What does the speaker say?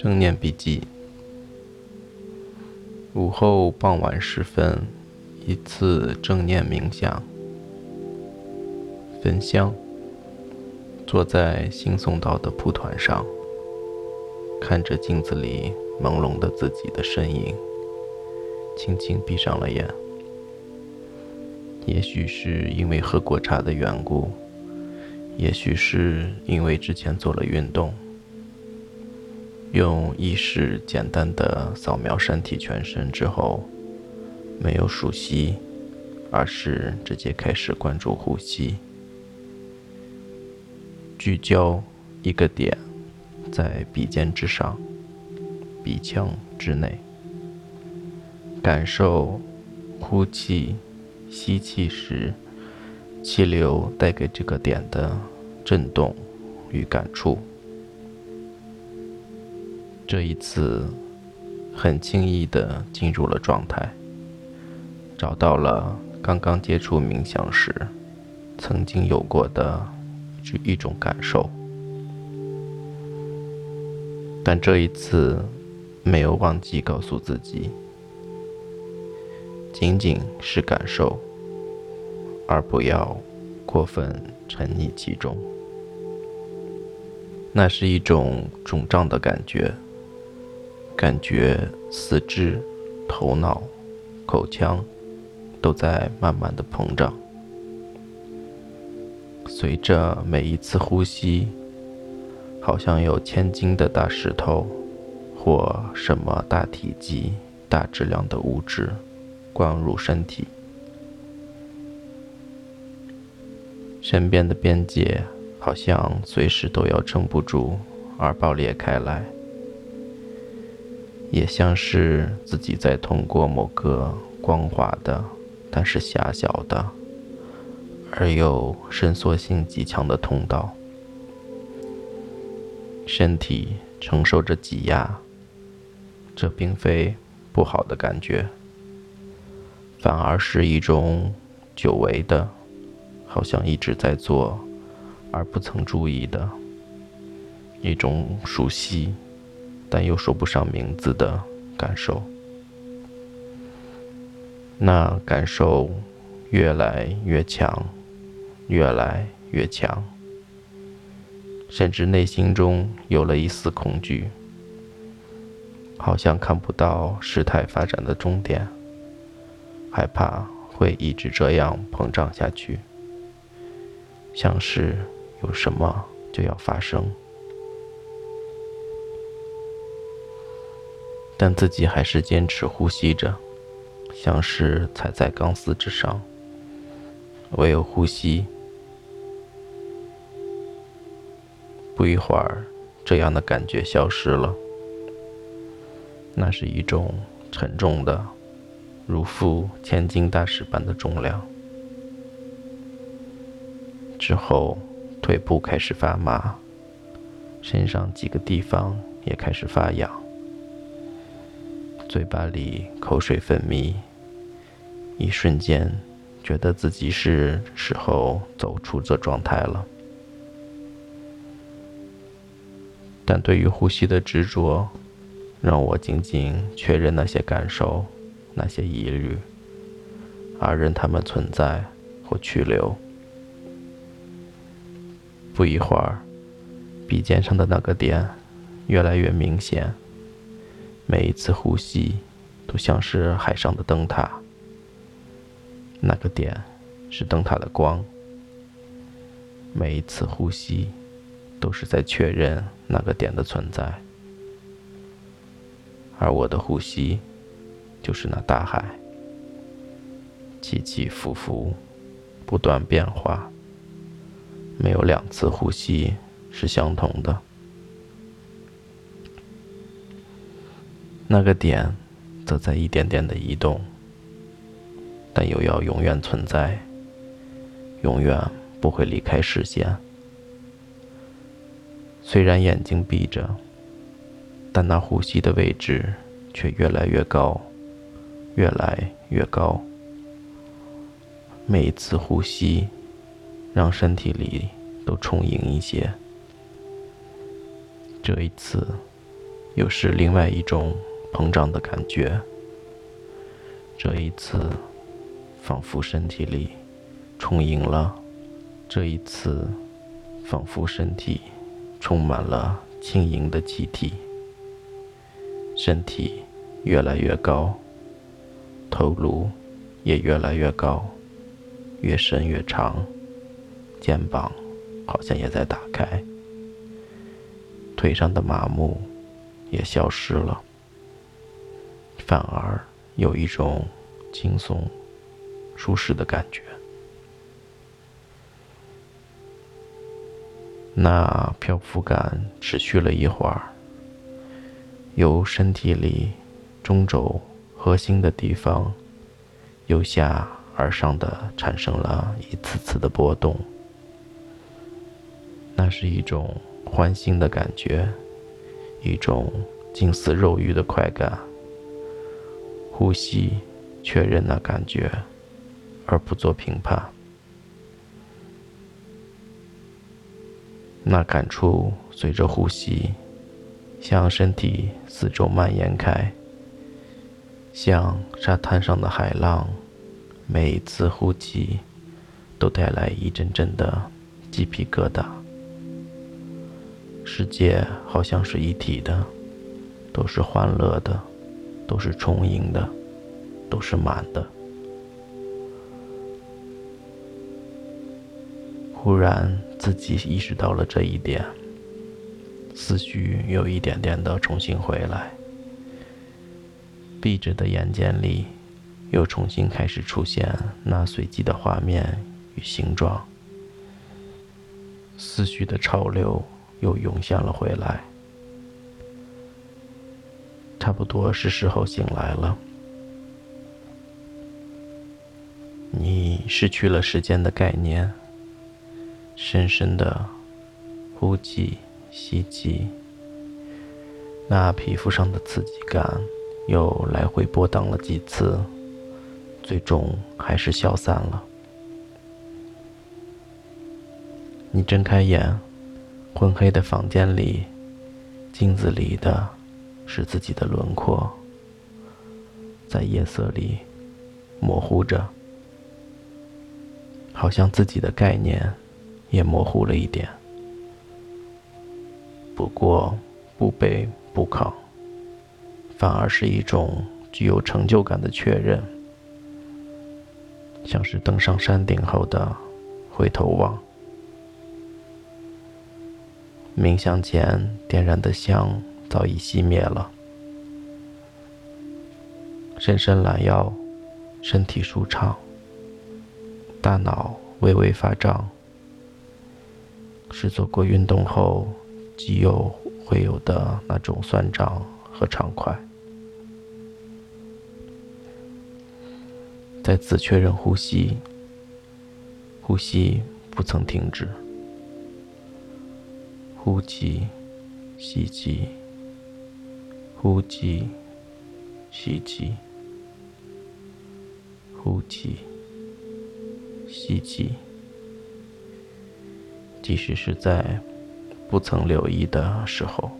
正念笔记。午后傍晚时分，一次正念冥想。焚香，坐在新送到的蒲团上，看着镜子里朦胧的自己的身影，轻轻闭上了眼。也许是因为喝过茶的缘故，也许是因为之前做了运动。用意识简单的扫描身体全身之后，没有数息，而是直接开始关注呼吸，聚焦一个点，在鼻尖之上，鼻腔之内，感受呼气、吸气时气流带给这个点的震动与感触。这一次，很轻易地进入了状态，找到了刚刚接触冥想时曾经有过的一种感受，但这一次没有忘记告诉自己，仅仅是感受，而不要过分沉溺其中。那是一种肿胀的感觉。感觉四肢、头脑、口腔都在慢慢的膨胀，随着每一次呼吸，好像有千斤的大石头或什么大体积、大质量的物质灌入身体，身边的边界好像随时都要撑不住而爆裂开来。也像是自己在通过某个光滑的，但是狭小的，而又伸缩性极强的通道，身体承受着挤压。这并非不好的感觉，反而是一种久违的，好像一直在做而不曾注意的一种熟悉。但又说不上名字的感受，那感受越来越强，越来越强，甚至内心中有了一丝恐惧，好像看不到事态发展的终点，害怕会一直这样膨胀下去，像是有什么就要发生。但自己还是坚持呼吸着，像是踩在钢丝之上。唯有呼吸，不一会儿，这样的感觉消失了。那是一种沉重的，如负千斤大石般的重量。之后，腿部开始发麻，身上几个地方也开始发痒。嘴巴里口水分泌，一瞬间觉得自己是时候走出这状态了。但对于呼吸的执着，让我仅仅确认那些感受、那些疑虑，而任他们存在或去留。不一会儿，鼻尖上的那个点越来越明显。每一次呼吸，都像是海上的灯塔。那个点是灯塔的光。每一次呼吸，都是在确认那个点的存在。而我的呼吸，就是那大海，起起伏伏，不断变化。没有两次呼吸是相同的。那个点，则在一点点的移动，但又要永远存在，永远不会离开视线。虽然眼睛闭着，但那呼吸的位置却越来越高，越来越高。每一次呼吸，让身体里都充盈一些。这一次。又是另外一种膨胀的感觉。这一次，仿佛身体里充盈了；这一次，仿佛身体充满了轻盈的气体。身体越来越高，头颅也越来越高，越伸越长，肩膀好像也在打开，腿上的麻木也消失了，反而有一种轻松、舒适的感觉。那漂浮感持续了一会儿。由身体里中轴核心的地方由下而上的产生了一次次的波动，那是一种欢欣的感觉，一种近似肉欲的快感。呼吸，确认那感觉，而不做评判。那感触随着呼吸。向身体四周蔓延开，像沙滩上的海浪，每一次呼气都带来一阵阵的鸡皮疙瘩。世界好像是一体的，都是欢乐的，都是充盈的，都是满的。忽然，自己意识到了这一点。思绪又一点点的重新回来，闭着的眼睑里又重新开始出现那随机的画面与形状，思绪的潮流又涌现了回来。差不多是时候醒来了，你失去了时间的概念，深深的呼气。吸气，那皮肤上的刺激感又来回波荡了几次，最终还是消散了。你睁开眼，昏黑的房间里，镜子里的是自己的轮廓，在夜色里模糊着，好像自己的概念也模糊了一点。不过，不卑不亢，反而是一种具有成就感的确认，像是登上山顶后的回头望。冥想前点燃的香早已熄灭了，伸伸懒腰，身体舒畅，大脑微微发胀，是做过运动后。肌肉会有的那种酸胀和畅快。再次确认呼吸，呼吸不曾停止。呼气，吸气，呼气，吸气，呼气，吸气。即使是在。不曾留意的时候。